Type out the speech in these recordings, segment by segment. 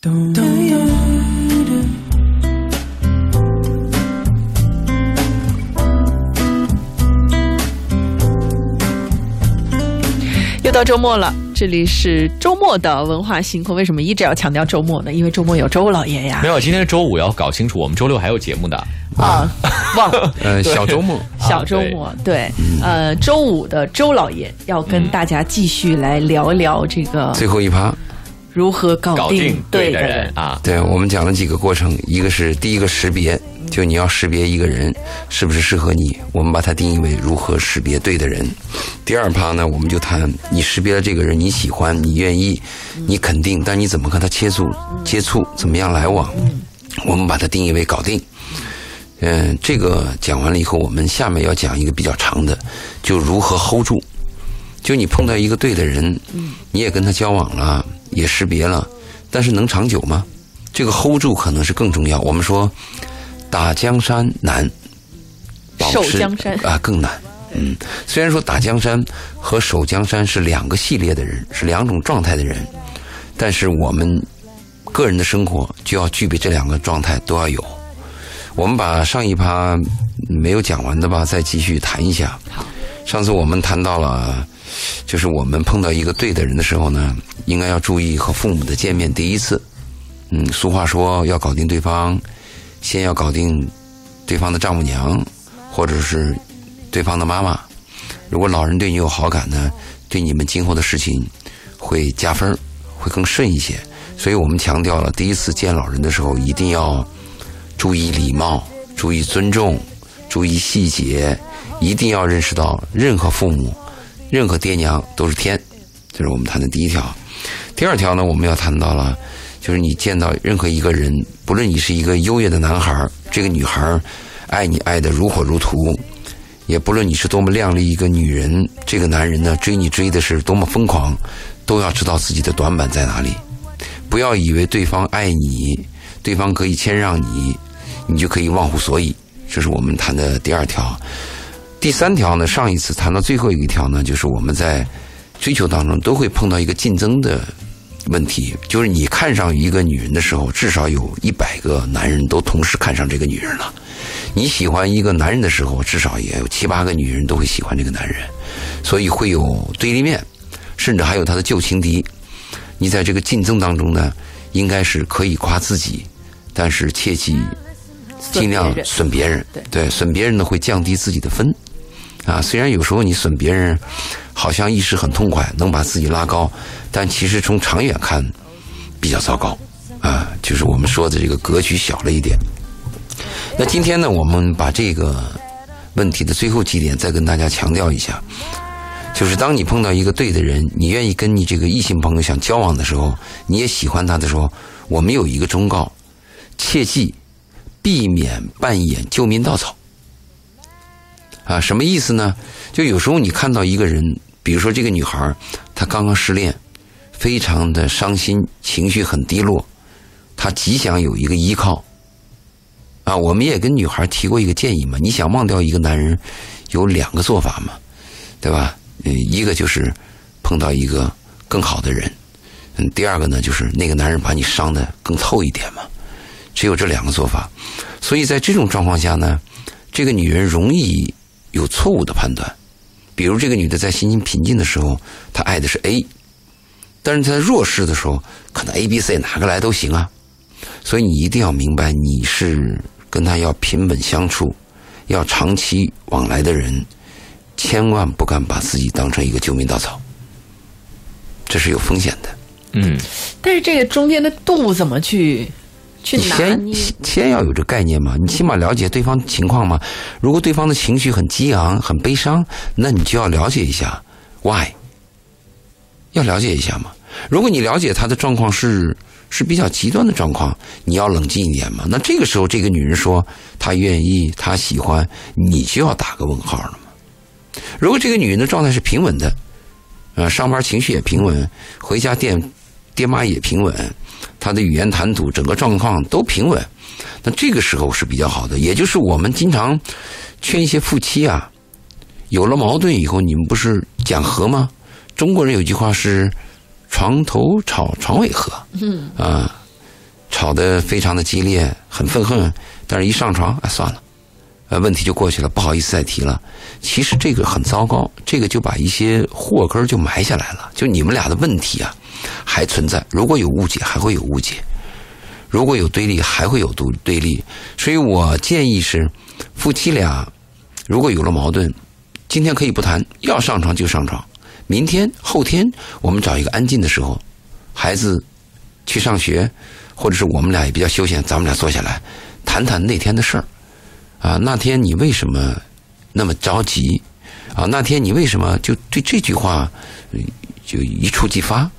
又到周末了，这里是周末的文化星空。为什么一直要强调周末呢？因为周末有周老爷呀。没有，今天是周五，要搞清楚，我们周六还有节目的。啊，忘了，呃，小周末，小周末，对，呃，周五的周老爷要跟大家继续来聊一聊这个最后一趴如何搞搞定对的的人啊，对我们讲了几个过程，一个是第一个识别，就你要识别一个人是不是适合你，我们把它定义为如何识别对的人。第二趴呢，我们就谈你识别了这个人，你喜欢，你愿意，你肯定，但你怎么和他接触、接触，怎么样来往，我们把它定义为搞定。嗯，这个讲完了以后，我们下面要讲一个比较长的，就如何 hold 住。就你碰到一个对的人，你也跟他交往了，也识别了，但是能长久吗？这个 hold 住可能是更重要。我们说打江山难，保持守江山啊更难。嗯，虽然说打江山和守江山是两个系列的人，是两种状态的人，但是我们个人的生活就要具备这两个状态都要有。我们把上一趴没有讲完的吧，再继续谈一下。好，上次我们谈到了，就是我们碰到一个对的人的时候呢，应该要注意和父母的见面第一次。嗯，俗话说要搞定对方，先要搞定对方的丈母娘，或者是对方的妈妈。如果老人对你有好感呢，对你们今后的事情会加分，会更顺一些。所以我们强调了，第一次见老人的时候一定要注意礼貌，注意尊重，注意细节，一定要认识到任何父母、任何爹娘都是天，这是我们谈的第一条。第二条呢，我们要谈到了，就是你见到任何一个人，不论你是一个优越的男孩，这个女孩爱你爱得如火如荼，也不论你是多么靓丽一个女人，这个男人呢追你追的是多么疯狂，都要知道自己的短板在哪里。不要以为对方爱你，对方可以谦让你，你就可以忘乎所以。这是我们谈的第二条。第三条呢，上一次谈到最后一条呢，就是我们在追求当中都会碰到一个竞争的问题，就是你看上一个女人的时候，至少有一百个男人都同时看上这个女人了；你喜欢一个男人的时候，至少也有七八个女人都会喜欢这个男人，所以会有对立面，甚至还有他的旧情敌。你在这个竞争当中呢，应该是可以夸自己，但是切记尽量损别人。对对，损别人呢会降低自己的分。啊，虽然有时候你损别人，好像一时很痛快，能把自己拉高，但其实从长远看比较糟糕。啊，就是我们说的这个格局小了一点。那今天呢，我们把这个问题的最后几点再跟大家强调一下。就是当你碰到一个对的人，你愿意跟你这个异性朋友想交往的时候，你也喜欢他的时候，我们有一个忠告：切记避免扮演救命稻草。啊，什么意思呢？就有时候你看到一个人，比如说这个女孩，她刚刚失恋，非常的伤心，情绪很低落，她极想有一个依靠。啊，我们也跟女孩提过一个建议嘛，你想忘掉一个男人，有两个做法嘛，对吧？嗯，一个就是碰到一个更好的人，嗯，第二个呢就是那个男人把你伤的更透一点嘛，只有这两个做法。所以在这种状况下呢，这个女人容易有错误的判断。比如这个女的在心情平静的时候，她爱的是 A，但是她在弱势的时候，可能 A、B、C 哪个来都行啊。所以你一定要明白，你是跟她要平稳相处，要长期往来的人。千万不敢把自己当成一个救命稻草，这是有风险的。嗯，但是这个中间的度怎么去去你先？先先要有这概念嘛，你起码了解对方情况嘛。如果对方的情绪很激昂、很悲伤，那你就要了解一下 why，要了解一下嘛。如果你了解他的状况是是比较极端的状况，你要冷静一点嘛。那这个时候，这个女人说她愿意，她喜欢，你就要打个问号了嘛。如果这个女人的状态是平稳的，呃，上班情绪也平稳，回家电爹妈也平稳，她的语言谈吐整个状况都平稳，那这个时候是比较好的。也就是我们经常劝一些夫妻啊，有了矛盾以后，你们不是讲和吗？中国人有句话是“床头吵，床尾和”，嗯啊，吵得非常的激烈，很愤恨，但是一上床，哎，算了，呃，问题就过去了，不好意思再提了。其实这个很糟糕，这个就把一些祸根就埋下来了。就你们俩的问题啊，还存在。如果有误解，还会有误解；如果有对立，还会有对对立。所以我建议是，夫妻俩如果有了矛盾，今天可以不谈，要上床就上床。明天、后天，我们找一个安静的时候，孩子去上学，或者是我们俩也比较休闲，咱们俩坐下来谈谈那天的事儿。啊，那天你为什么那么着急？啊，那天你为什么就对这句话就一触即发？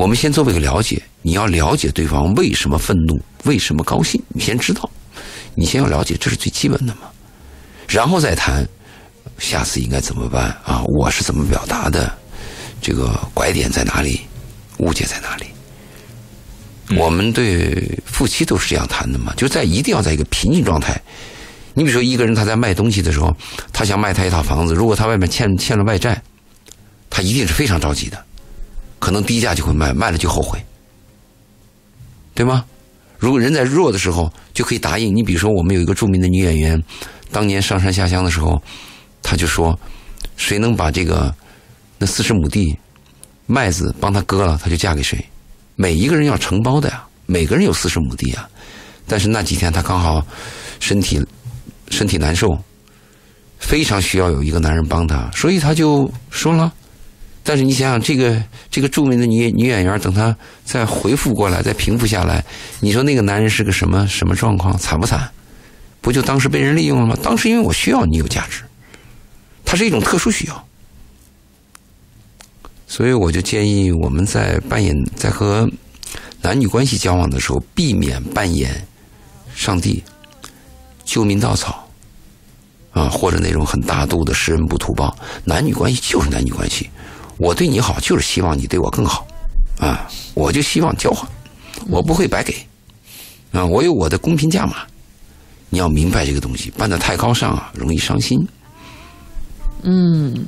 我们先做一个了解，你要了解对方为什么愤怒，为什么高兴，你先知道，你先要了解，这是最基本的嘛，然后再谈。下次应该怎么办啊？我是怎么表达的？这个拐点在哪里？误解在哪里？我们对夫妻都是这样谈的嘛？就在一定要在一个平静状态。你比如说，一个人他在卖东西的时候，他想卖他一套房子，如果他外面欠欠了外债，他一定是非常着急的，可能低价就会卖，卖了就后悔，对吗？如果人在弱的时候就可以答应。你比如说，我们有一个著名的女演员，当年上山下乡的时候。她就说：“谁能把这个那四十亩地麦子帮他割了，她就嫁给谁。每一个人要承包的呀，每个人有四十亩地啊。但是那几天她刚好身体身体难受，非常需要有一个男人帮她，所以她就说了。但是你想想，这个这个著名的女女演员，等她再回复过来，再平复下来，你说那个男人是个什么什么状况？惨不惨？不就当时被人利用了吗？当时因为我需要你有价值。”它是一种特殊需要，所以我就建议我们在扮演在和男女关系交往的时候，避免扮演上帝、救命稻草啊，或者那种很大度的施恩不图报。男女关系就是男女关系，我对你好就是希望你对我更好。啊，我就希望交换，我不会白给。啊，我有我的公平价码，你要明白这个东西，办的太高尚啊，容易伤心。嗯，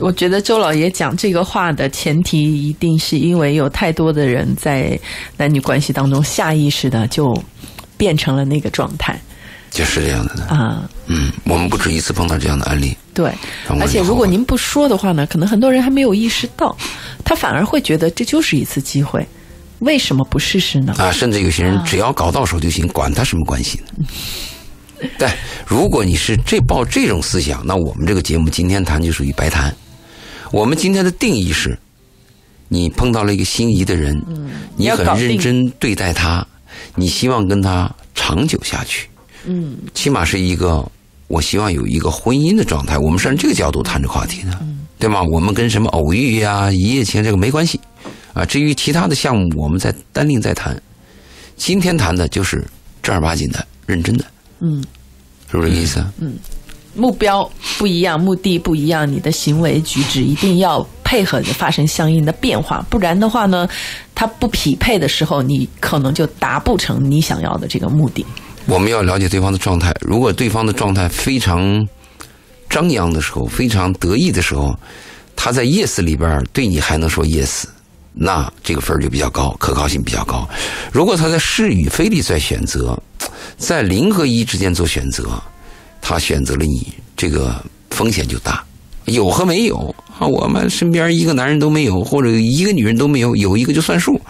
我觉得周老爷讲这个话的前提，一定是因为有太多的人在男女关系当中下意识的就变成了那个状态，就是这样的啊。嗯，我们不止一次碰到这样的案例。对，而且如果您不说的话呢，可能很多人还没有意识到，他反而会觉得这就是一次机会，为什么不试试呢？啊，甚至有些人只要搞到手就行，管他什么关系呢？对，如果你是这抱这种思想，那我们这个节目今天谈就属于白谈。我们今天的定义是：你碰到了一个心仪的人，你很认真对待他，你希望跟他长久下去，嗯，起码是一个我希望有一个婚姻的状态。我们是按这个角度谈这个话题的，对吗？我们跟什么偶遇呀、一夜情这个没关系啊。至于其他的项目，我们再单另再谈。今天谈的就是正儿八经的、认真的。嗯，是不是这意思？嗯，目标不一样，目的不一样，你的行为举止一定要配合着发生相应的变化，不然的话呢，它不匹配的时候，你可能就达不成你想要的这个目的。我们要了解对方的状态，如果对方的状态非常张扬的时候，非常得意的时候，他在 yes 里边对你还能说 yes，那这个分就比较高，可靠性比较高。如果他在是与非里在选择。在零和一之间做选择，他选择了你，这个风险就大。有和没有啊？我们身边一个男人都没有，或者一个女人都没有，有一个就算数。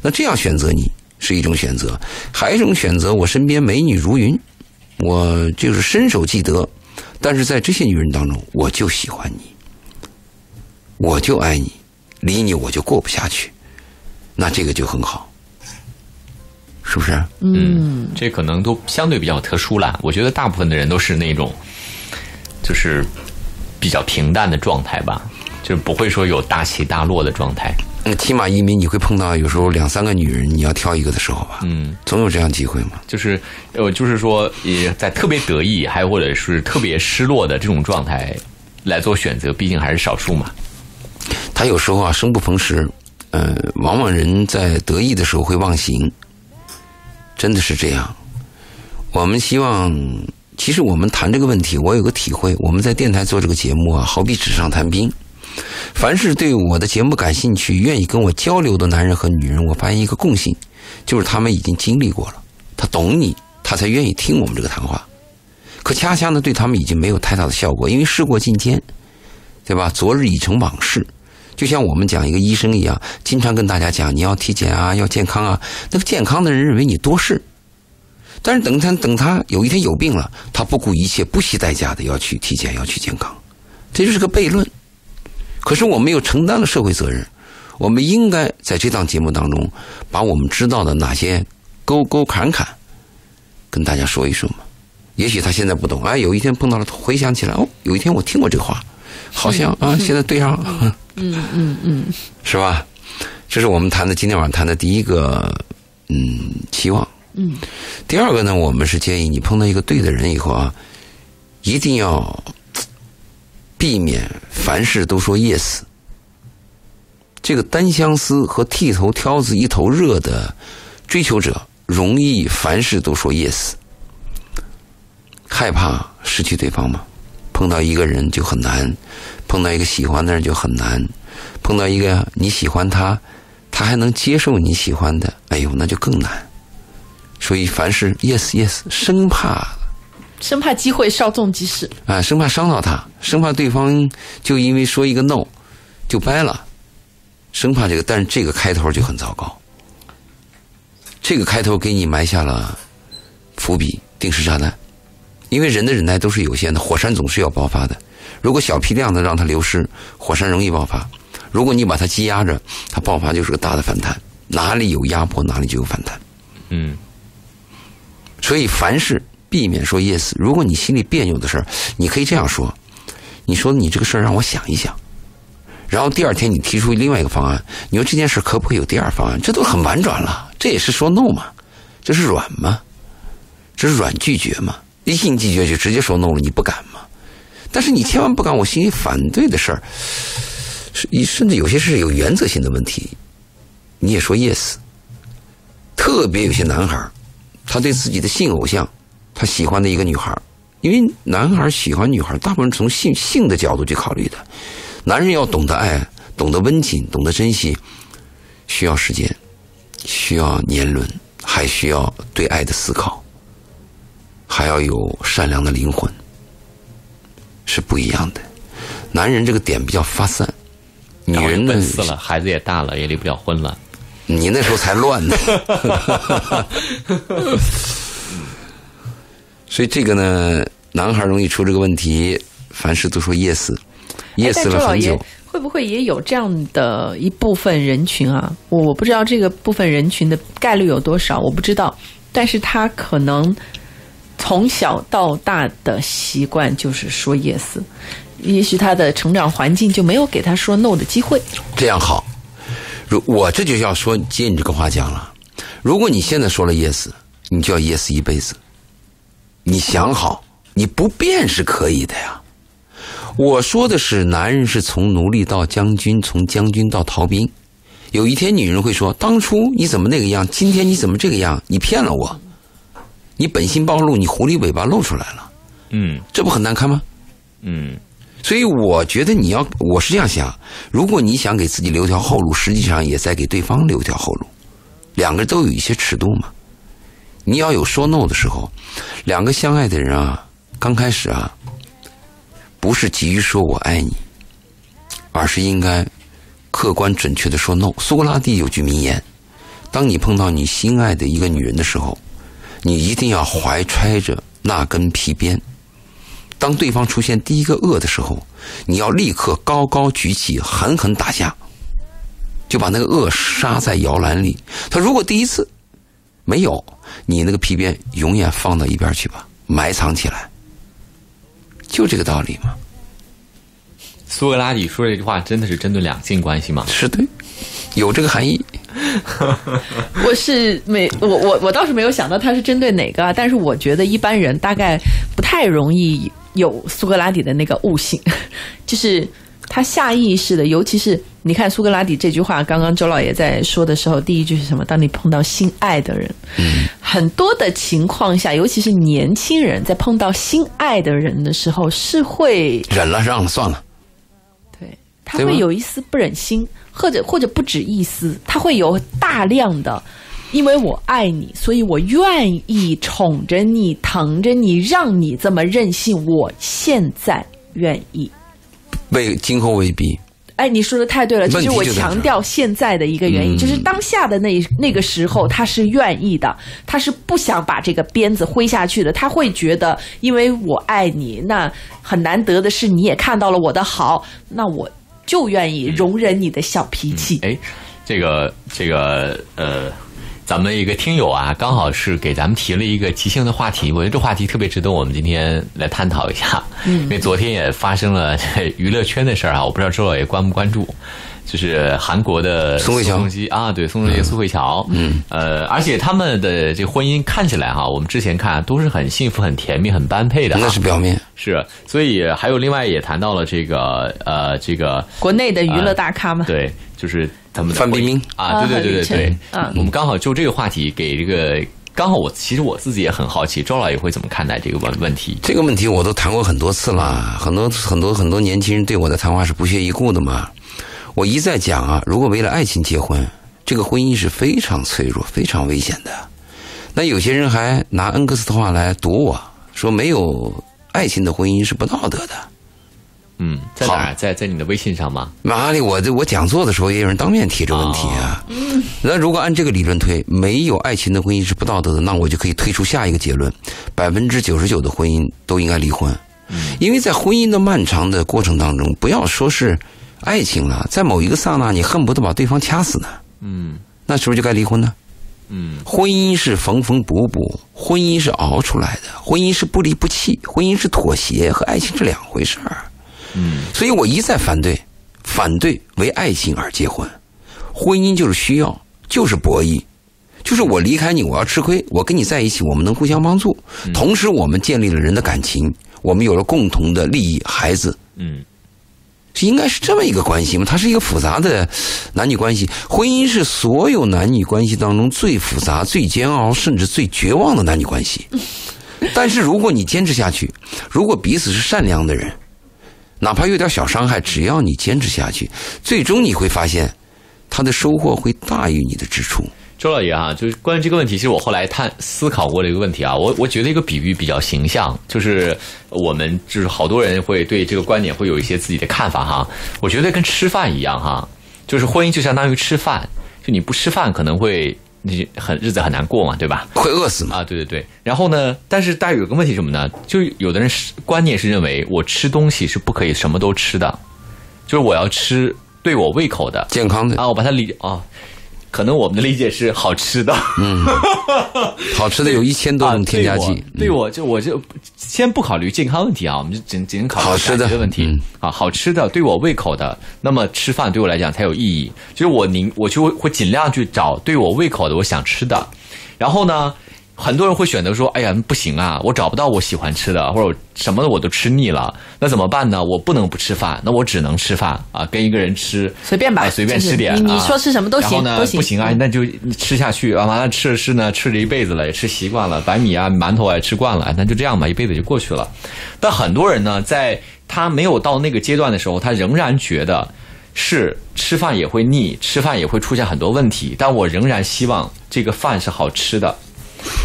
那这样选择你是一种选择，还有一种选择，我身边美女如云，我就是伸手即得。但是在这些女人当中，我就喜欢你，我就爱你，离你我就过不下去。那这个就很好。是不是？嗯，这可能都相对比较特殊了。我觉得大部分的人都是那种，就是比较平淡的状态吧，就是不会说有大起大落的状态。那起码移民你会碰到有时候两三个女人，你要挑一个的时候吧？嗯，总有这样机会嘛。就是呃，就是说，也在特别得意，还或者是特别失落的这种状态来做选择，毕竟还是少数嘛。他有时候啊，生不逢时，呃，往往人在得意的时候会忘形。真的是这样，我们希望，其实我们谈这个问题，我有个体会，我们在电台做这个节目啊，好比纸上谈兵。凡是对我的节目感兴趣、愿意跟我交流的男人和女人，我发现一个共性，就是他们已经经历过了，他懂你，他才愿意听我们这个谈话。可恰恰呢，对他们已经没有太大的效果，因为事过境迁，对吧？昨日已成往事。就像我们讲一个医生一样，经常跟大家讲你要体检啊，要健康啊。那个健康的人认为你多事，但是等他等他有一天有病了，他不顾一切、不惜代价的要去体检、要去健康，这就是个悖论。可是我们又承担了社会责任，我们应该在这档节目当中，把我们知道的哪些沟沟坎坎，跟大家说一说嘛。也许他现在不懂，哎，有一天碰到了，回想起来，哦，有一天我听过这话，好像啊，现在对上了，嗯嗯嗯，是吧？这是我们谈的今天晚上谈的第一个，嗯，期望。嗯，第二个呢，我们是建议你碰到一个对的人以后啊，一定要避免凡事都说 yes。这个单相思和剃头挑子一头热的追求者，容易凡事都说 yes，害怕失去对方嘛。碰到一个人就很难，碰到一个喜欢的人就很难，碰到一个你喜欢他，他还能接受你喜欢的，哎呦，那就更难。所以凡事 yes yes，生怕生怕机会稍纵即逝。啊，生怕伤到他，生怕对方就因为说一个 no 就掰了，生怕这个，但是这个开头就很糟糕，这个开头给你埋下了伏笔，定时炸弹。因为人的忍耐都是有限的，火山总是要爆发的。如果小批量的让它流失，火山容易爆发；如果你把它积压着，它爆发就是个大的反弹。哪里有压迫，哪里就有反弹。嗯，所以凡事避免说 yes。如果你心里别扭的事儿，你可以这样说：你说你这个事儿让我想一想。然后第二天你提出另外一个方案，你说这件事可不可以有第二方案？这都很婉转了，这也是说 no 嘛？这是软吗？这是软拒绝嘛？一硬拒绝就直接说 no 了，你不敢吗？但是你千万不敢，我心里反对的事儿，是甚至有些是有原则性的问题，你也说 yes。特别有些男孩儿，他对自己的性偶像，他喜欢的一个女孩，因为男孩喜欢女孩，大部分从性性的角度去考虑的。男人要懂得爱，懂得温情，懂得珍惜，需要时间，需要年轮，还需要对爱的思考。还要有善良的灵魂，是不一样的。男人这个点比较发散，女人呢奔四了，孩子也大了，也离不了婚了。你那时候才乱呢。所以这个呢，男孩容易出这个问题，凡事都说 yes，yes 了很久。会不会也有这样的一部分人群啊？我我不知道这个部分人群的概率有多少，我不知道。但是他可能从小到大的习惯就是说 yes，也许他的成长环境就没有给他说 no 的机会。这样好。如我这就要说接你这个话讲了。如果你现在说了 yes，你就要 yes 一辈子。你想好，你不变是可以的呀。我说的是，男人是从奴隶到将军，从将军到逃兵。有一天，女人会说：“当初你怎么那个样？今天你怎么这个样？你骗了我！你本性暴露，你狐狸尾巴露出来了，嗯这不很难看吗？”嗯所以我觉得你要，我是这样想：如果你想给自己留条后路，实际上也在给对方留条后路。两个人都有一些尺度嘛。你要有说 no 的时候，两个相爱的人啊，刚开始啊，不是急于说我爱你，而是应该客观准确的说 no。苏格拉底有句名言：当你碰到你心爱的一个女人的时候，你一定要怀揣着那根皮鞭。当对方出现第一个恶的时候，你要立刻高高举起，狠狠打下，就把那个恶杀在摇篮里。他如果第一次没有，你那个皮鞭永远放到一边去吧，埋藏起来，就这个道理嘛。苏格拉底说这句话真的是针对两性关系吗？是的，有这个含义。我是没我我我倒是没有想到他是针对哪个啊，但是我觉得一般人大概不太容易有苏格拉底的那个悟性，就是他下意识的，尤其是你看苏格拉底这句话，刚刚周老爷在说的时候，第一句是什么？当你碰到心爱的人，很多的情况下，尤其是年轻人在碰到心爱的人的时候，是会忍了，让了，算了。对，他会有一丝不忍心，或者或者不止一丝，他会有大量的因为我爱你，所以我愿意宠着你、疼着你，让你这么任性。我现在愿意。未今后未必。哎，你说的太对了，这是我强调现在的一个原因，就是当下的那那个时候，他是愿意的，他是不想把这个鞭子挥下去的，他会觉得，因为我爱你，那很难得的是你也看到了我的好，那我就愿意容忍你的小脾气。哎，这个这个呃。咱们一个听友啊，刚好是给咱们提了一个即兴的话题，我觉得这话题特别值得我们今天来探讨一下。嗯，因为昨天也发生了娱乐圈的事儿啊，我不知道周老爷关不关注，就是韩国的宋慧乔。啊，对，宋仲基、苏慧乔，嗯，呃，而且他们的这婚姻看起来哈，我们之前看都是很幸福、很甜蜜、很般配的，那是表面。是，所以还有另外也谈到了这个呃，这个国内的娱乐大咖嘛，对，就是。他们范冰冰啊，对对对对对，嗯，我们刚好就这个话题给这个，刚好我其实我自己也很好奇，周老爷会怎么看待这个问问题？这个问题我都谈过很多次了，很多很多很多年轻人对我的谈话是不屑一顾的嘛。我一再讲啊，如果为了爱情结婚，这个婚姻是非常脆弱、非常危险的。那有些人还拿恩格斯的话来堵我说，没有爱情的婚姻是不道德的。嗯，在哪儿？在在你的微信上吗？哪里？我这我讲座的时候也有人当面提这问题啊。嗯，那如果按这个理论推，没有爱情的婚姻是不道德的，那我就可以推出下一个结论：百分之九十九的婚姻都应该离婚。嗯，因为在婚姻的漫长的过程当中，不要说是爱情了，在某一个刹那，你恨不得把对方掐死呢。嗯，那是不是就该离婚呢？嗯，婚姻是缝缝补补，婚姻是熬出来的，婚姻是不离不弃，婚姻是妥协，和爱情是两回事儿。嗯，所以我一再反对，反对为爱情而结婚，婚姻就是需要，就是博弈，就是我离开你，我要吃亏；我跟你在一起，我们能互相帮助，同时我们建立了人的感情，我们有了共同的利益，孩子，嗯，应该是这么一个关系嘛？它是一个复杂的男女关系，婚姻是所有男女关系当中最复杂、最煎熬，甚至最绝望的男女关系。但是如果你坚持下去，如果彼此是善良的人。哪怕有点小伤害，只要你坚持下去，最终你会发现，他的收获会大于你的支出。周老爷啊，就是关于这个问题，其实我后来探思考过的一个问题啊，我我觉得一个比喻比较形象，就是我们就是好多人会对这个观点会有一些自己的看法哈。我觉得跟吃饭一样哈，就是婚姻就相当于吃饭，就你不吃饭可能会。你很日子很难过嘛，对吧？会饿死嘛？啊，对对对。然后呢？但是大家有个问题什么呢？就有的人是观念是认为我吃东西是不可以什么都吃的，就是我要吃对我胃口的、健康的啊。我把它理啊。可能我们的理解是好吃的，嗯，好吃的有一千多种添加剂。对我就我就先不考虑健康问题啊，我们就仅仅考虑好吃的问题啊。好吃的对我胃口的，那么吃饭对我来讲才有意义。就是我宁我就会尽量去找对我胃口的我想吃的，然后呢。很多人会选择说：“哎呀，不行啊，我找不到我喜欢吃的，或者什么的我都吃腻了，那怎么办呢？我不能不吃饭，那我只能吃饭啊，跟一个人吃随便吧，随便吃点。你你说吃什么都行，都行。不行啊，那就吃下去啊，完了吃吃呢，吃了一辈子了，也吃习惯了，白米啊、馒头也吃惯了，那就这样吧，一辈子就过去了。但很多人呢，在他没有到那个阶段的时候，他仍然觉得是吃饭也会腻，吃饭也会出现很多问题，但我仍然希望这个饭是好吃的。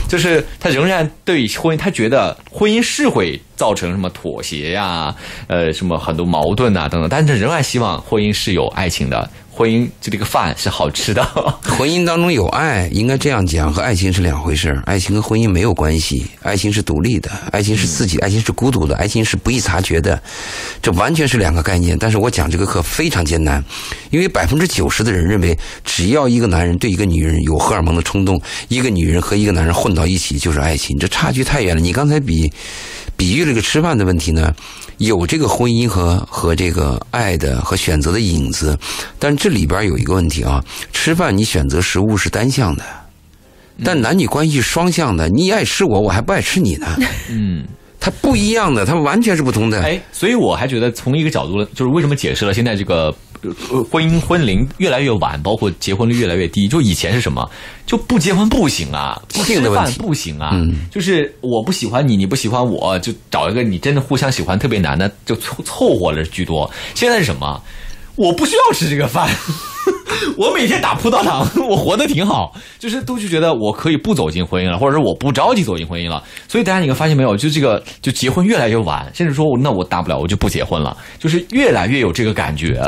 就是他仍然对婚姻，他觉得婚姻是会造成什么妥协呀，呃，什么很多矛盾啊等等，但是仍然希望婚姻是有爱情的。婚姻就这个饭是好吃的。婚姻当中有爱，应该这样讲，和爱情是两回事爱情和婚姻没有关系，爱情是独立的，爱情是自己，爱情是孤独的，爱情是不易察觉的，这完全是两个概念。但是我讲这个课非常艰难，因为百分之九十的人认为，只要一个男人对一个女人有荷尔蒙的冲动，一个女人和一个男人混到一起就是爱情，这差距太远了。你刚才比比喻这个吃饭的问题呢？有这个婚姻和和这个爱的和选择的影子，但这里边有一个问题啊，吃饭你选择食物是单向的，但男女关系双向的，你爱吃我，我还不爱吃你呢。嗯。它不一样的，它完全是不同的。哎，所以我还觉得从一个角度，就是为什么解释了现在这个婚姻婚龄越来越晚，包括结婚率越来越低。就以前是什么，就不结婚不行啊，不吃饭不行啊，就是我不喜欢你，你不喜欢我，就找一个你真的互相喜欢特别难的，就凑凑合了居多。现在是什么？我不需要吃这个饭。我每天打葡萄糖，我活得挺好，就是都就觉得我可以不走进婚姻了，或者说我不着急走进婚姻了。所以大家你们发现没有，就这个就结婚越来越晚，甚至说那我大不了我就不结婚了，就是越来越有这个感觉。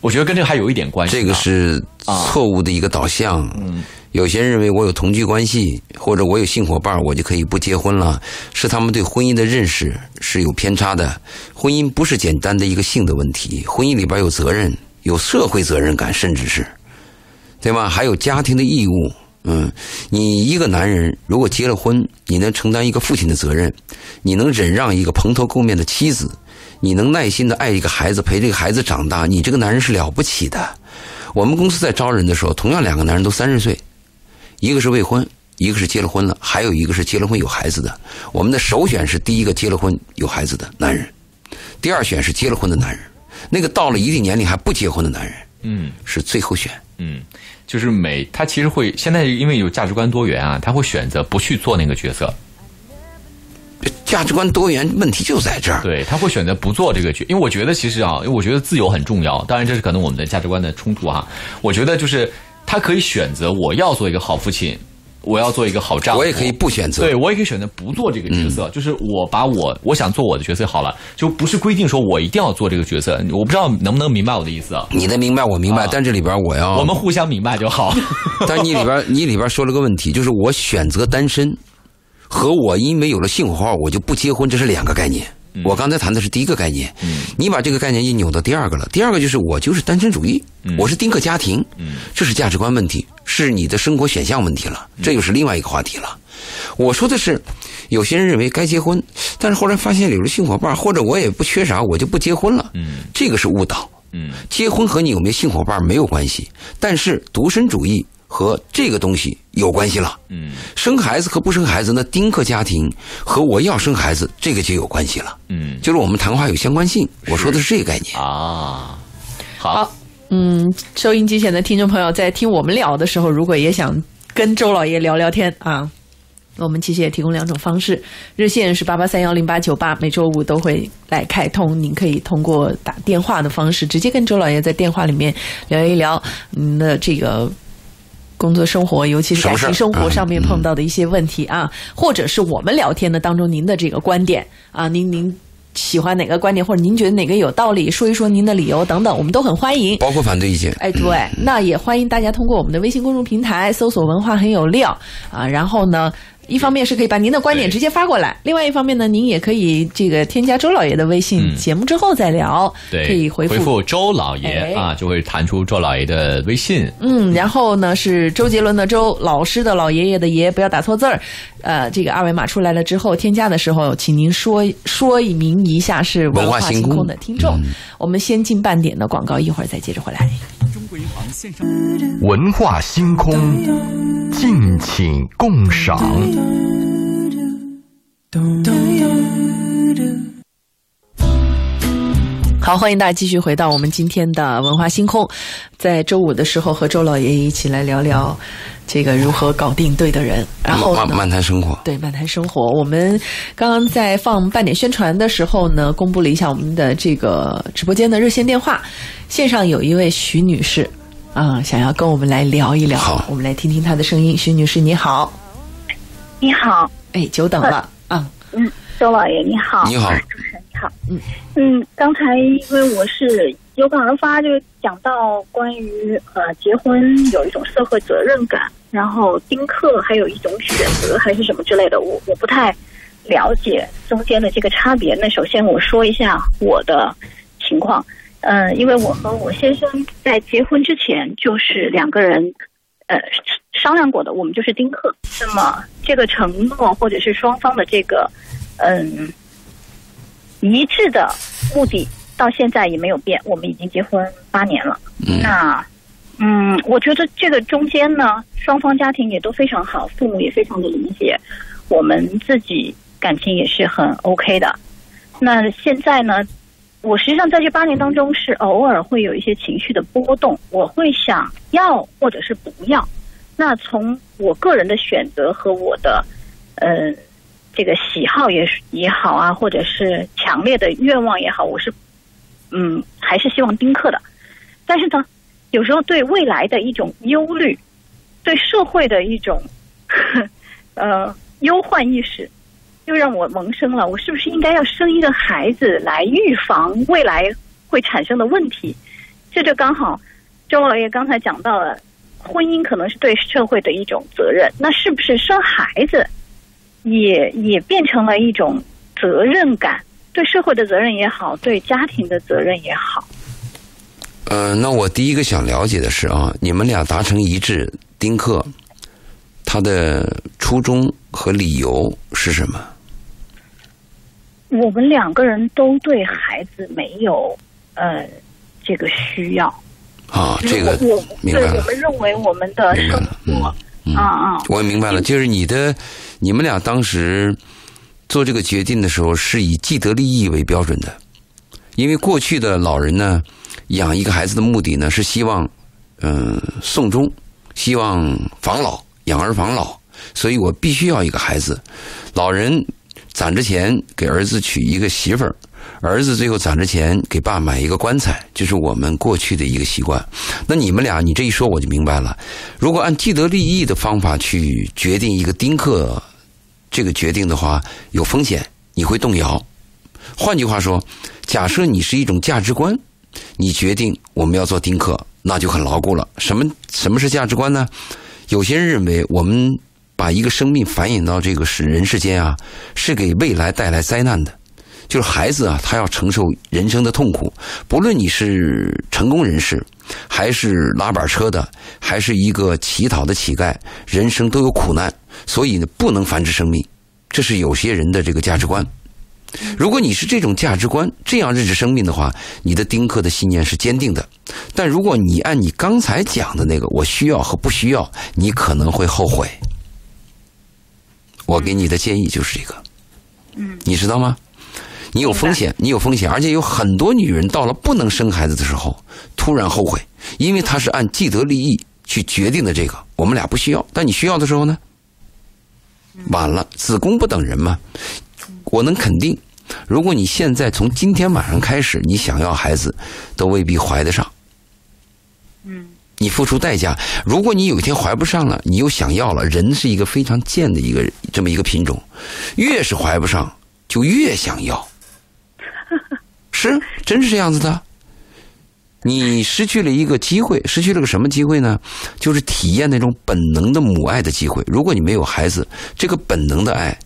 我觉得跟这个还有一点关系。这个是错误的一个导向。嗯，有些人认为我有同居关系，或者我有性伙伴，我就可以不结婚了，是他们对婚姻的认识是有偏差的。婚姻不是简单的一个性的问题，婚姻里边有责任，有社会责任感，甚至是，对吧？还有家庭的义务。嗯，你一个男人如果结了婚，你能承担一个父亲的责任，你能忍让一个蓬头垢面的妻子。你能耐心的爱一个孩子，陪这个孩子长大，你这个男人是了不起的。我们公司在招人的时候，同样两个男人都三十岁，一个是未婚，一个是结了婚了，还有一个是结了婚有孩子的。我们的首选是第一个结了婚有孩子的男人，第二选是结了婚的男人。那个到了一定年龄还不结婚的男人，嗯，是最后选。嗯，就是每他其实会现在因为有价值观多元啊，他会选择不去做那个角色。价值观多元问题就在这儿，对他会选择不做这个决，因为我觉得其实啊，因为我觉得自由很重要。当然，这是可能我们的价值观的冲突哈。我觉得就是他可以选择我要做一个好父亲，我要做一个好丈夫，我也可以不选择，对我也可以选择不做这个角色。就是我把我我想做我的角色好了，就不是规定说我一定要做这个角色。我不知道能不能明白我的意思啊？你的明白我明白，但这里边我要我们互相明白就好。但你里边 你里边说了个问题，就是我选择单身。和我因为有了性火花，我就不结婚，这是两个概念。我刚才谈的是第一个概念，你把这个概念一扭到第二个了。第二个就是我就是单身主义，我是丁克家庭，这是价值观问题，是你的生活选项问题了，这又是另外一个话题了。我说的是，有些人认为该结婚，但是后来发现有了性伙伴，或者我也不缺啥，我就不结婚了。这个是误导。结婚和你有没有性伙伴没有关系，但是独身主义。和这个东西有关系了。嗯，生孩子和不生孩子，那丁克家庭和我要生孩子，这个就有关系了。嗯，就是我们谈话有相关性。我说的是这个概念啊。好，嗯，收音机前的听众朋友在听我们聊的时候，如果也想跟周老爷聊聊天啊，我们其实也提供两种方式，热线是八八三幺零八九八，每周五都会来开通，您可以通过打电话的方式，直接跟周老爷在电话里面聊一聊您的这个。工作生活，尤其是感情生活上面碰到的一些问题啊，或者是我们聊天的当中您的这个观点啊，您您喜欢哪个观点，或者您觉得哪个有道理，说一说您的理由等等，我们都很欢迎，包括反对意见。哎，对，那也欢迎大家通过我们的微信公众平台搜索“文化很有料”啊，然后呢。一方面是可以把您的观点直接发过来，另外一方面呢，您也可以这个添加周老爷的微信，节目之后再聊，可以回复周老爷啊，就会弹出周老爷的微信。嗯，然后呢是周杰伦的周，老师的老爷爷的爷，不要打错字儿。呃，这个二维码出来了之后，添加的时候，请您说说明一下是文化星空的听众。我们先进半点的广告，一会儿再接着回来。中国银行线上文化星空，敬请共赏。好，欢迎大家继续回到我们今天的文化星空，在周五的时候和周老爷一起来聊聊这个如何搞定对的人。然后漫漫谈生活，对漫谈生活。我们刚刚在放半点宣传的时候呢，公布了一下我们的这个直播间的热线电话，线上有一位徐女士啊，想要跟我们来聊一聊。好，我们来听听她的声音。徐女士，你好。你好，哎，久等了啊。嗯，周老爷你好，你好，主持人你好。嗯嗯，刚才因为我是有感而发，就讲到关于呃结婚有一种社会责任感，然后丁克还有一种选择还是什么之类的，我我不太了解中间的这个差别。那首先我说一下我的情况，嗯，因为我和我先生在结婚之前就是两个人，呃。商量过的，我们就是丁克。那么这个承诺或者是双方的这个嗯一致的目的，到现在也没有变。我们已经结婚八年了。那嗯，我觉得这个中间呢，双方家庭也都非常好，父母也非常的理解，我们自己感情也是很 OK 的。那现在呢，我实际上在这八年当中是偶尔会有一些情绪的波动，我会想要或者是不要。那从我个人的选择和我的，呃，这个喜好也也好啊，或者是强烈的愿望也好，我是，嗯，还是希望丁克的。但是呢，有时候对未来的一种忧虑，对社会的一种 呃忧患意识，又让我萌生了，我是不是应该要生一个孩子来预防未来会产生的问题？这就刚好周老爷刚才讲到了，婚姻可能是对社会的一种责任，那是不是生孩子也也变成了一种责任感？对社会的责任也好，对家庭的责任也好。呃，那我第一个想了解的是啊，你们俩达成一致，丁克他的初衷和理由是什么？我们两个人都对孩子没有呃这个需要。啊，这个我明白了对我。们认为我们的明白生了嗯活，啊啊，我明白了，就是你的，你们俩当时做这个决定的时候，是以既得利益为标准的，因为过去的老人呢，养一个孩子的目的呢，是希望，嗯、送终，希望防老，养儿防老，所以我必须要一个孩子。老人攒着钱给儿子娶一个媳妇儿，儿子最后攒着钱给爸买一个棺材，这是我们过去的一个习惯。那你们俩，你这一说我就明白了。如果按既得利益的方法去决定一个丁克这个决定的话，有风险，你会动摇。换句话说，假设你是一种价值观，你决定我们要做丁克，那就很牢固了。什么什么是价值观呢？有些人认为我们把一个生命繁衍到这个世人世间啊，是给未来带来灾难的。就是孩子啊，他要承受人生的痛苦，不论你是成功人士，还是拉板车的，还是一个乞讨的乞丐，人生都有苦难，所以呢，不能繁殖生命，这是有些人的这个价值观。如果你是这种价值观，这样认识生命的话，你的丁克的信念是坚定的。但如果你按你刚才讲的那个，我需要和不需要，你可能会后悔。我给你的建议就是这个，嗯，你知道吗？你有风险，你有风险，而且有很多女人到了不能生孩子的时候，突然后悔，因为她是按既得利益去决定的这个，我们俩不需要，但你需要的时候呢，晚了，子宫不等人嘛。我能肯定，如果你现在从今天晚上开始，你想要孩子，都未必怀得上。嗯，你付出代价。如果你有一天怀不上了，你又想要了，人是一个非常贱的一个这么一个品种，越是怀不上，就越想要。是，真是这样子的。你失去了一个机会，失去了个什么机会呢？就是体验那种本能的母爱的机会。如果你没有孩子，这个本能的爱，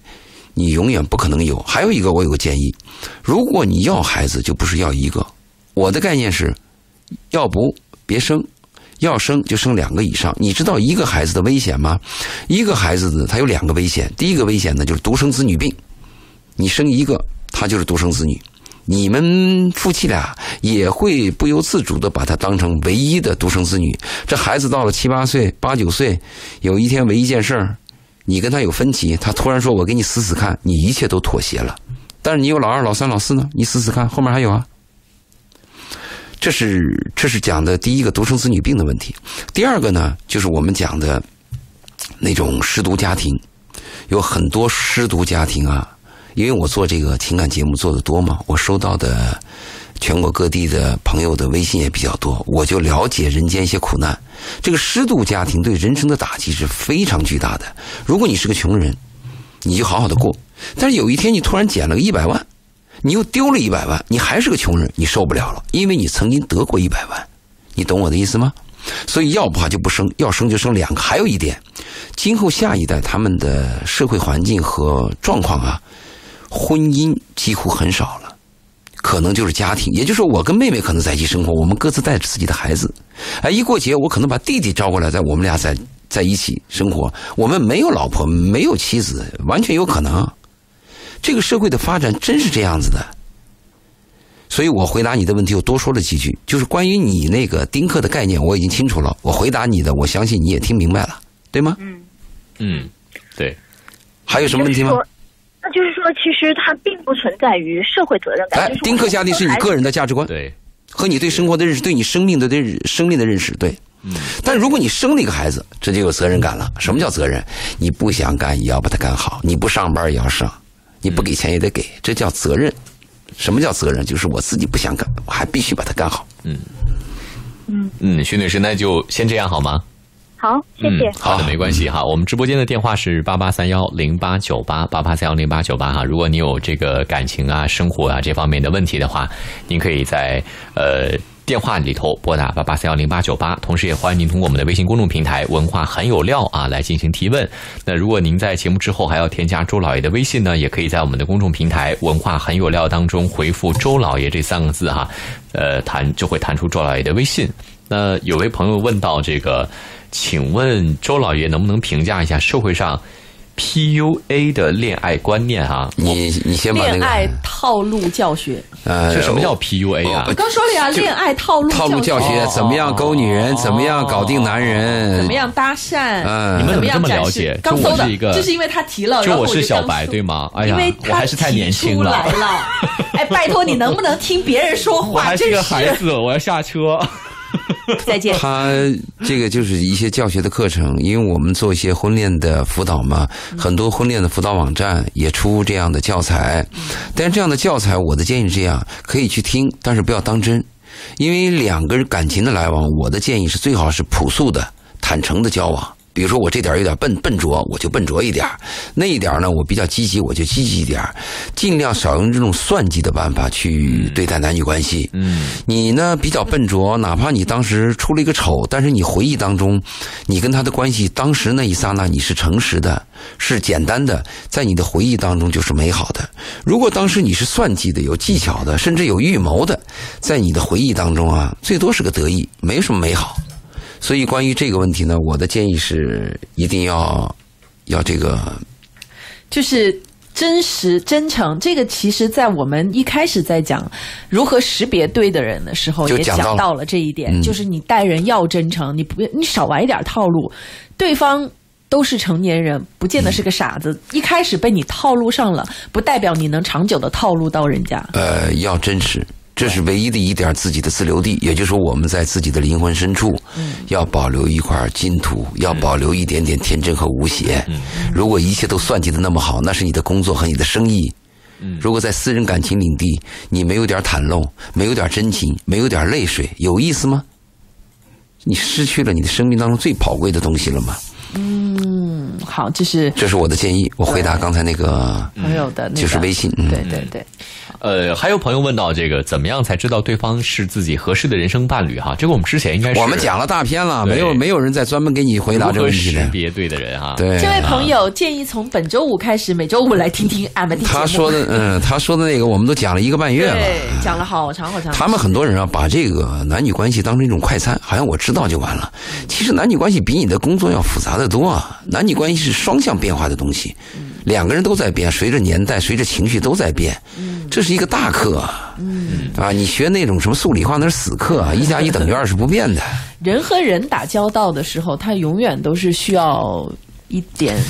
你永远不可能有。还有一个，我有个建议：如果你要孩子，就不是要一个。我的概念是，要不别生，要生就生两个以上。你知道一个孩子的危险吗？一个孩子呢，他有两个危险。第一个危险呢，就是独生子女病。你生一个，他就是独生子女。你们夫妻俩也会不由自主的把他当成唯一的独生子女。这孩子到了七八岁、八九岁，有一天为一件事儿，你跟他有分歧，他突然说：“我给你死死看。”你一切都妥协了。但是你有老二、老三、老四呢？你死死看，后面还有啊。这是这是讲的第一个独生子女病的问题。第二个呢，就是我们讲的那种失独家庭，有很多失独家庭啊。因为我做这个情感节目做的多嘛，我收到的全国各地的朋友的微信也比较多，我就了解人间一些苦难。这个失独家庭对人生的打击是非常巨大的。如果你是个穷人，你就好好的过；但是有一天你突然捡了个一百万，你又丢了一百万，你还是个穷人，你受不了了，因为你曾经得过一百万，你懂我的意思吗？所以要不就不生，要生就生两个。还有一点，今后下一代他们的社会环境和状况啊。婚姻几乎很少了，可能就是家庭，也就是说，我跟妹妹可能在一起生活，我们各自带着自己的孩子。哎，一过节，我可能把弟弟招过来，在我们俩在在一起生活。我们没有老婆，没有妻子，完全有可能。这个社会的发展真是这样子的。所以我回答你的问题，我多说了几句，就是关于你那个丁克的概念，我已经清楚了。我回答你的，我相信你也听明白了，对吗？嗯，嗯，对，还有什么问题吗？那就是说，其实它并不存在于社会责任感。哎，丁克家庭是你个人的价值观，对，和你对生活的认识，对你生命的对生命的认识，对。嗯。但如果你生了一个孩子，这就有责任感了。什么叫责任？你不想干也要把它干好，你不上班也要上，你不给钱也得给，这叫责任。什么叫责任？就是我自己不想干，我还必须把它干好。嗯。嗯，嗯，徐女士，那就先这样好吗？好，谢谢。嗯、好的，没关系哈。我们直播间的电话是八八三幺零八九八八八三幺零八九八哈。如果你有这个感情啊、生活啊这方面的问题的话，您可以在呃电话里头拨打八八三幺零八九八。同时，也欢迎您通过我们的微信公众平台“文化很有料”啊来进行提问。那如果您在节目之后还要添加周老爷的微信呢，也可以在我们的公众平台“文化很有料”当中回复“周老爷”这三个字哈，呃，弹就会弹出周老爷的微信。那有位朋友问到这个。请问周老爷能不能评价一下社会上 PUA 的恋爱观念啊？你你先把那个恋爱套路教学，呃这什么叫 PUA 啊？我刚说了呀，恋爱套路套路教学哦怎么样勾女人，怎么样搞定男人，怎么样搭讪？嗯你们怎么这么了解？刚搜的就我是一，个，就是因为他提了，就然后我是小白对吗？哎呀因为，我还是太年轻了。出来。了哎，拜托你能不能听别人说话？我还是个孩子，我要下车。再见。他这个就是一些教学的课程，因为我们做一些婚恋的辅导嘛，很多婚恋的辅导网站也出这样的教材。但是这样的教材，我的建议是这样，可以去听，但是不要当真，因为两个人感情的来往，我的建议是最好是朴素的、坦诚的交往。比如说我这点有点笨笨拙，我就笨拙一点；那一点呢，我比较积极，我就积极一点。尽量少用这种算计的办法去对待男女关系。嗯，你呢比较笨拙，哪怕你当时出了一个丑，但是你回忆当中，你跟他的关系当时那一刹那你是诚实的，是简单的，在你的回忆当中就是美好的。如果当时你是算计的、有技巧的，甚至有预谋的，在你的回忆当中啊，最多是个得意，没什么美好。所以关于这个问题呢，我的建议是一定要要这个就是真实、真诚，这个其实，在我们一开始在讲如何识别对的人的时候，也讲到了这一点，嗯就是你待人要真诚，你不你少玩一点套路，对方。都是成年人，不见得是个傻子。一开始被你套路上了，不代表你能长久的套路到人家。呃，要真实，这是唯一的一点自己的自留地，也就是说我们在自己的灵魂深处，要保留一块净土，要保留一点点天真和无邪。如果一切都算计的那么好，那是你的工作和你的生意。如果在私人感情领地，你没有点袒露，没有点真情，没有点泪水，有意思吗？你失去了你的生命当中最宝贵的东西了吗？嗯，好，这是这是我的建议。我回答刚才那个，朋友的，就是微信嗯对对对，呃，还有朋友问到这个，怎么样才知道对方是自己合适的人生伴侣？哈，这个我们之前应该是我们讲了大篇了，没有没有人再专门给你回答这个问题的。识别对的人哈。对，这位朋友建议从本周五开始，每周五来听听俺们的。他说的，嗯，他说的那个，我们都讲了一个半月了。对，讲了好长好长。他们很多人啊，把这个男女关系当成一种快餐，好像我知道就完了。其实男女关系比你的工作要复杂的多啊。男女关系是双向变化的东西，两个人都在变，随着年代、随着情绪都在变。这是一个大课啊！啊，你学那种什么数理化那是死课啊，一加一等于二是不变的。人和人打交道的时候，他永远都是需要一点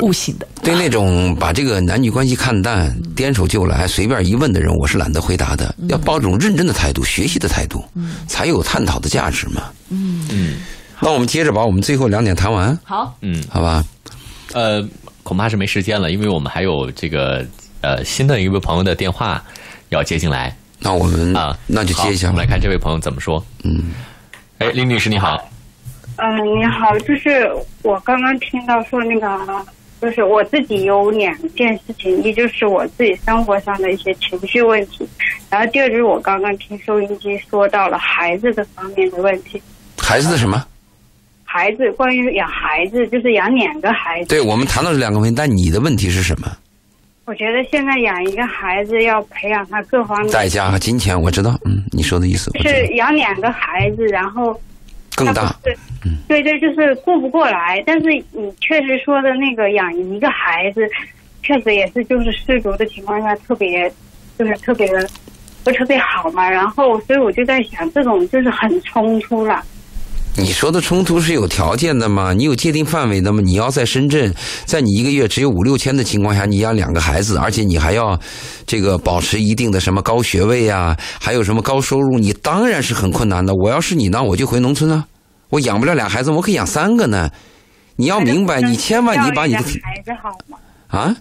悟性的。对那种把这个男女关系看淡、颠手就来、随便一问的人，我是懒得回答的。要抱这种认真的态度、学习的态度，才有探讨的价值嘛。嗯嗯，那我们接着把我们最后两点谈完，好，嗯，好吧？呃，恐怕是没时间了，因为我们还有这个呃新的一位朋友的电话要接进来那我们啊，那就接一下我们来。看这位朋友怎么说。嗯，哎，林女士你好，嗯，你好，就是我刚刚听到说那个，就是我自己有两件事情，一就是我自己生活上的一些情绪问题，然后第二就是我刚刚听收音机说到了孩子的方面的问题。孩子的什么？孩子关于养孩子，就是养两个孩子。对我们谈到这两个问题，但你的问题是什么？我觉得现在养一个孩子要培养他各方面，代价和金钱，我知道。嗯，你说的意思是养两个孩子，然后更大。对对，就是顾不过来。但是你确实说的那个养一个孩子，确实也是就是失足的情况下特别，就是特别的不特别好嘛。然后所以我就在想，这种就是很冲突了。你说的冲突是有条件的吗？你有界定范围的吗？你要在深圳，在你一个月只有五六千的情况下，你养两个孩子，而且你还要这个保持一定的什么高学位啊，还有什么高收入，你当然是很困难的。我要是你呢，我就回农村啊，我养不了俩孩子，我可以养三个呢。你要明白，你千万你把你的孩子好吗？啊，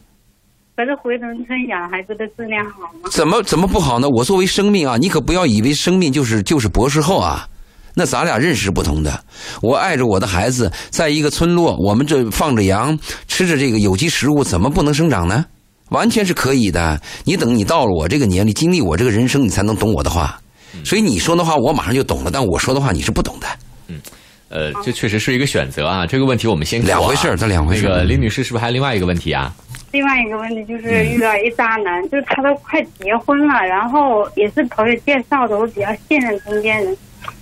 可是回农村养孩子的质量好吗？怎么怎么不好呢？我作为生命啊，你可不要以为生命就是就是博士后啊。那咱俩认识不同的。我爱着我的孩子，在一个村落，我们这放着羊，吃着这个有机食物，怎么不能生长呢？完全是可以的。你等你到了我这个年龄，经历我这个人生，你才能懂我的话。所以你说的话，我马上就懂了。但我说的话，你是不懂的。嗯呃，这确实是一个选择啊。这个问题我们先啊两回事儿这两回事儿那个李女士是不是还有另外一个问题啊？另外一个问题就是遇到一渣男，就是他都快结婚了，然后也是朋友介绍的，我比较信任中间人，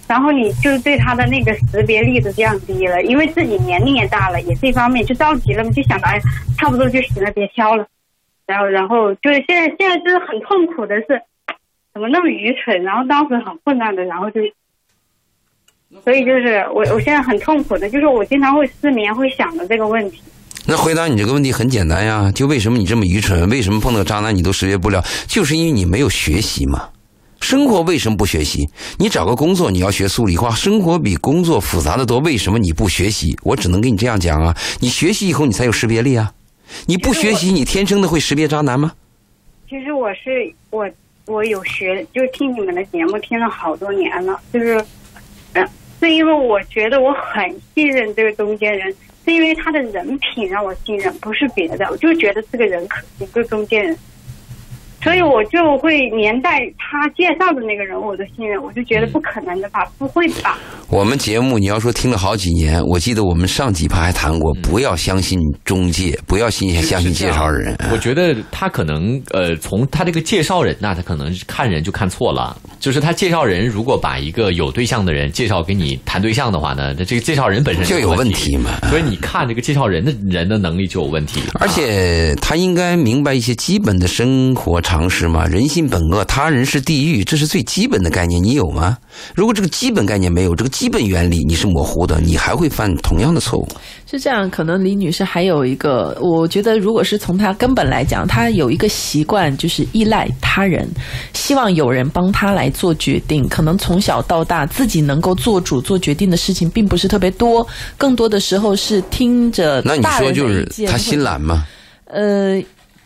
然后你就对他的那个识别力都降低了，因为自己年龄也大了，也是一方面，就着急了嘛，就想着哎，差不多就行了，别挑了，然后然后就是现在现在就是很痛苦的是，怎么那么愚蠢，然后当时很混乱的，然后就。所以就是我，我现在很痛苦的，就是我经常会失眠，会想着这个问题。那回答你这个问题很简单呀，就为什么你这么愚蠢？为什么碰到渣男你都识别不了？就是因为你没有学习嘛。生活为什么不学习？你找个工作你要学数理化，生活比工作复杂的多，为什么你不学习？我只能跟你这样讲啊，你学习以后你才有识别力啊。你不学习，你天生的会识别渣男吗？其实我是我我有学，就听你们的节目听了好多年了，就是，嗯，是因为我觉得我很信任这个中间人，是因为他的人品让我信任，不是别的，我就觉得这个人可一个中间人，所以我就会连带他介绍的那个人我都信任，我就觉得不可能的吧，不会吧？我们节目你要说听了好几年，我记得我们上几趴还谈过，不要相信中介，不要信相信介绍人。我觉得他可能呃，从他这个介绍人那，他可能看人就看错了。就是他介绍人如果把一个有对象的人介绍给你谈对象的话呢，那这个介绍人本身就有问问题嘛所以你看这个介绍人的人的能力就有问题。而且他应该明白一些基本的生活常识嘛，人性本恶，他人是地狱，这是最基本的概念，你有吗？如果这个基本概念没有，这个基本原理你是模糊的，你还会犯同样的错误。是这样，可能李女士还有一个，我觉得如果是从她根本来讲，她有一个习惯，就是依赖他人，希望有人帮她来做决定。可能从小到大自己能够做主做决定的事情并不是特别多，更多的时候是听着那你说就是他心懒吗？呃，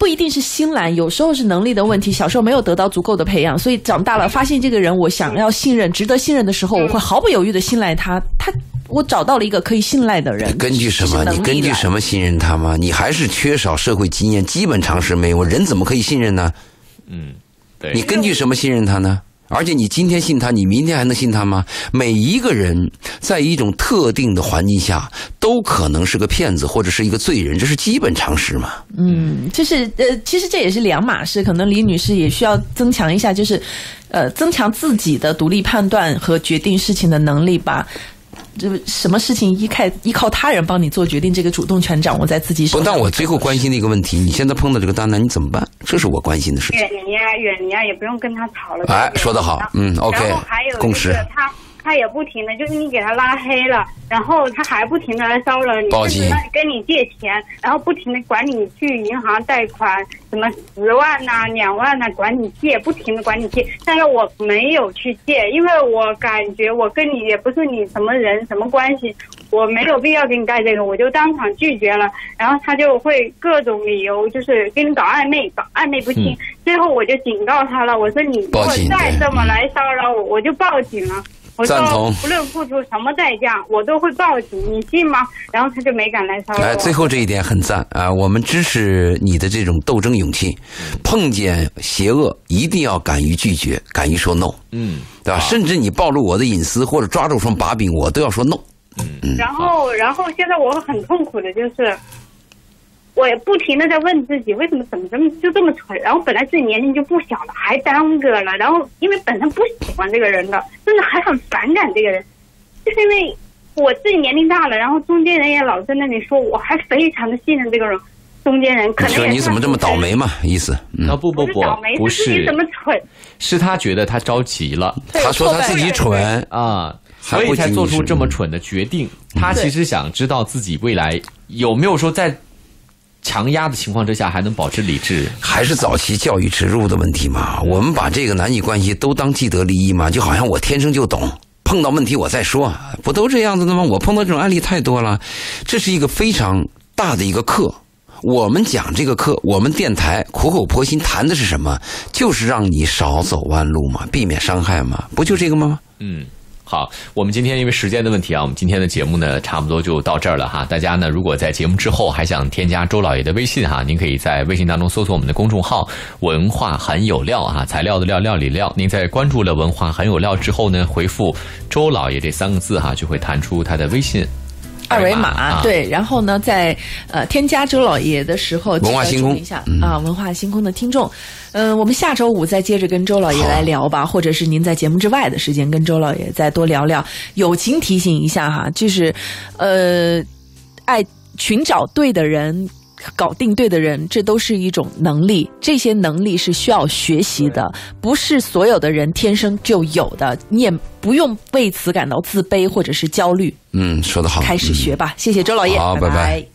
不一定是心懒，有时候是能力的问题。小时候没有得到足够的培养，所以长大了发现这个人我想要信任、值得信任的时候，我会毫不犹豫的信赖他。他，我找到了一个可以信赖的人。根据什么？你根据什么？么信任他吗？你还是缺少社会经验，基本常识没有。人怎么可以信任呢？嗯，对，你根据什么信任他呢？而且你今天信他，你明天还能信他吗？每一个人在一种特定的环境下，都可能是个骗子或者是一个罪人，这是基本常识嘛。嗯，就是呃，其实这也是两码事。可能李女士也需要增强一下，就是呃，增强自己的独立判断和决定事情的能力吧。就什么事情依靠依靠他人帮你做决定，这个主动权掌握在自己手。但我最后关心的一个问题，你现在碰到这个渣男，你怎么办？这是我关心的事情。远离啊，远离啊，也不用跟他吵了。哎说得好嗯，OK，还有共识他，他也不停的，就是你给他拉黑了，然后他还不停的来骚扰你，报警甚至跟你借钱，然后不停的管你去银行贷款，什么十万呐、两万呐、管你借，不停的管你借。但是我没有去借，因为我感觉我跟你也不是你什么人什么关系，我没有必要给你带这个，我就当场拒绝了。然后他就会各种理由，就是跟你搞暧昧，搞暧昧不清。最后我就警告他了，我说你如果再这么来骚扰我，我就报警了。我说赞同无论付出什么代价，我都会报警，你信吗？然后他就没敢来骚扰我。哎，最后这一点很赞啊！我们支持你的这种斗争勇气，碰见邪恶一定要敢于拒绝，敢于说 no，嗯，对吧？甚至你暴露我的隐私或者抓住什么把柄，我都要说 no。嗯然后，然后现在我很痛苦的就是，我也不停的在问自己，为什么怎么这么就这么蠢？然后本来自己年龄就不小了，还耽搁了。然后因为本身不喜欢这个人的，真的还很反感这个人，就是因为我自己年龄大了，然后中间人也老在那里说，我还非常的信任这个人。中间人可能也说你怎么这么倒霉嘛？意思，嗯啊，不不不不是倒霉，，不是是自己怎，么蠢？是他觉得他着急了他说他自己蠢，啊，还所以才做出这么蠢的决定。他其实想知道自己未来有没有说在强压的情况之下还能保持理智。还是早期教育植入的问题嘛？我们把这个男女关系都当既得利益嘛？就好像我天生就懂，碰到问题我再说，不都这样子的吗？我碰到这种案例太多了，这是一个非常大的一个课。我们讲这个课，我们电台苦口婆心谈的是什么？就是让你少走弯路嘛，避免伤害嘛，不就这个吗？嗯。好，我们今天因为时间的问题啊，我们今天的节目呢，差不多就到这儿了哈。大家呢，如果在节目之后还想添加周老爷的微信哈，您可以在微信当中搜索我们的公众号“文化很有料”哈，材料的料，料理料。您在关注了“文化很有料”之后呢，回复“周老爷”这三个字哈，就会弹出他的微信二维码，啊对，然后呢，在呃添加周老爷的时候，文化星空一下、啊，文化星空的听众，嗯、我们下周五再接着跟周老爷来聊吧，或者是您在节目之外的时间跟周老爷再多聊聊。友情提醒一下哈，就是呃，爱寻找对的人。搞定对的人，这都是一种能力，这些能力是需要学习的，不是所有的人天生就有的，你也不用为此感到自卑或者是焦虑。嗯，说得好，开始嗯学吧，谢谢周老爷，拜好拜拜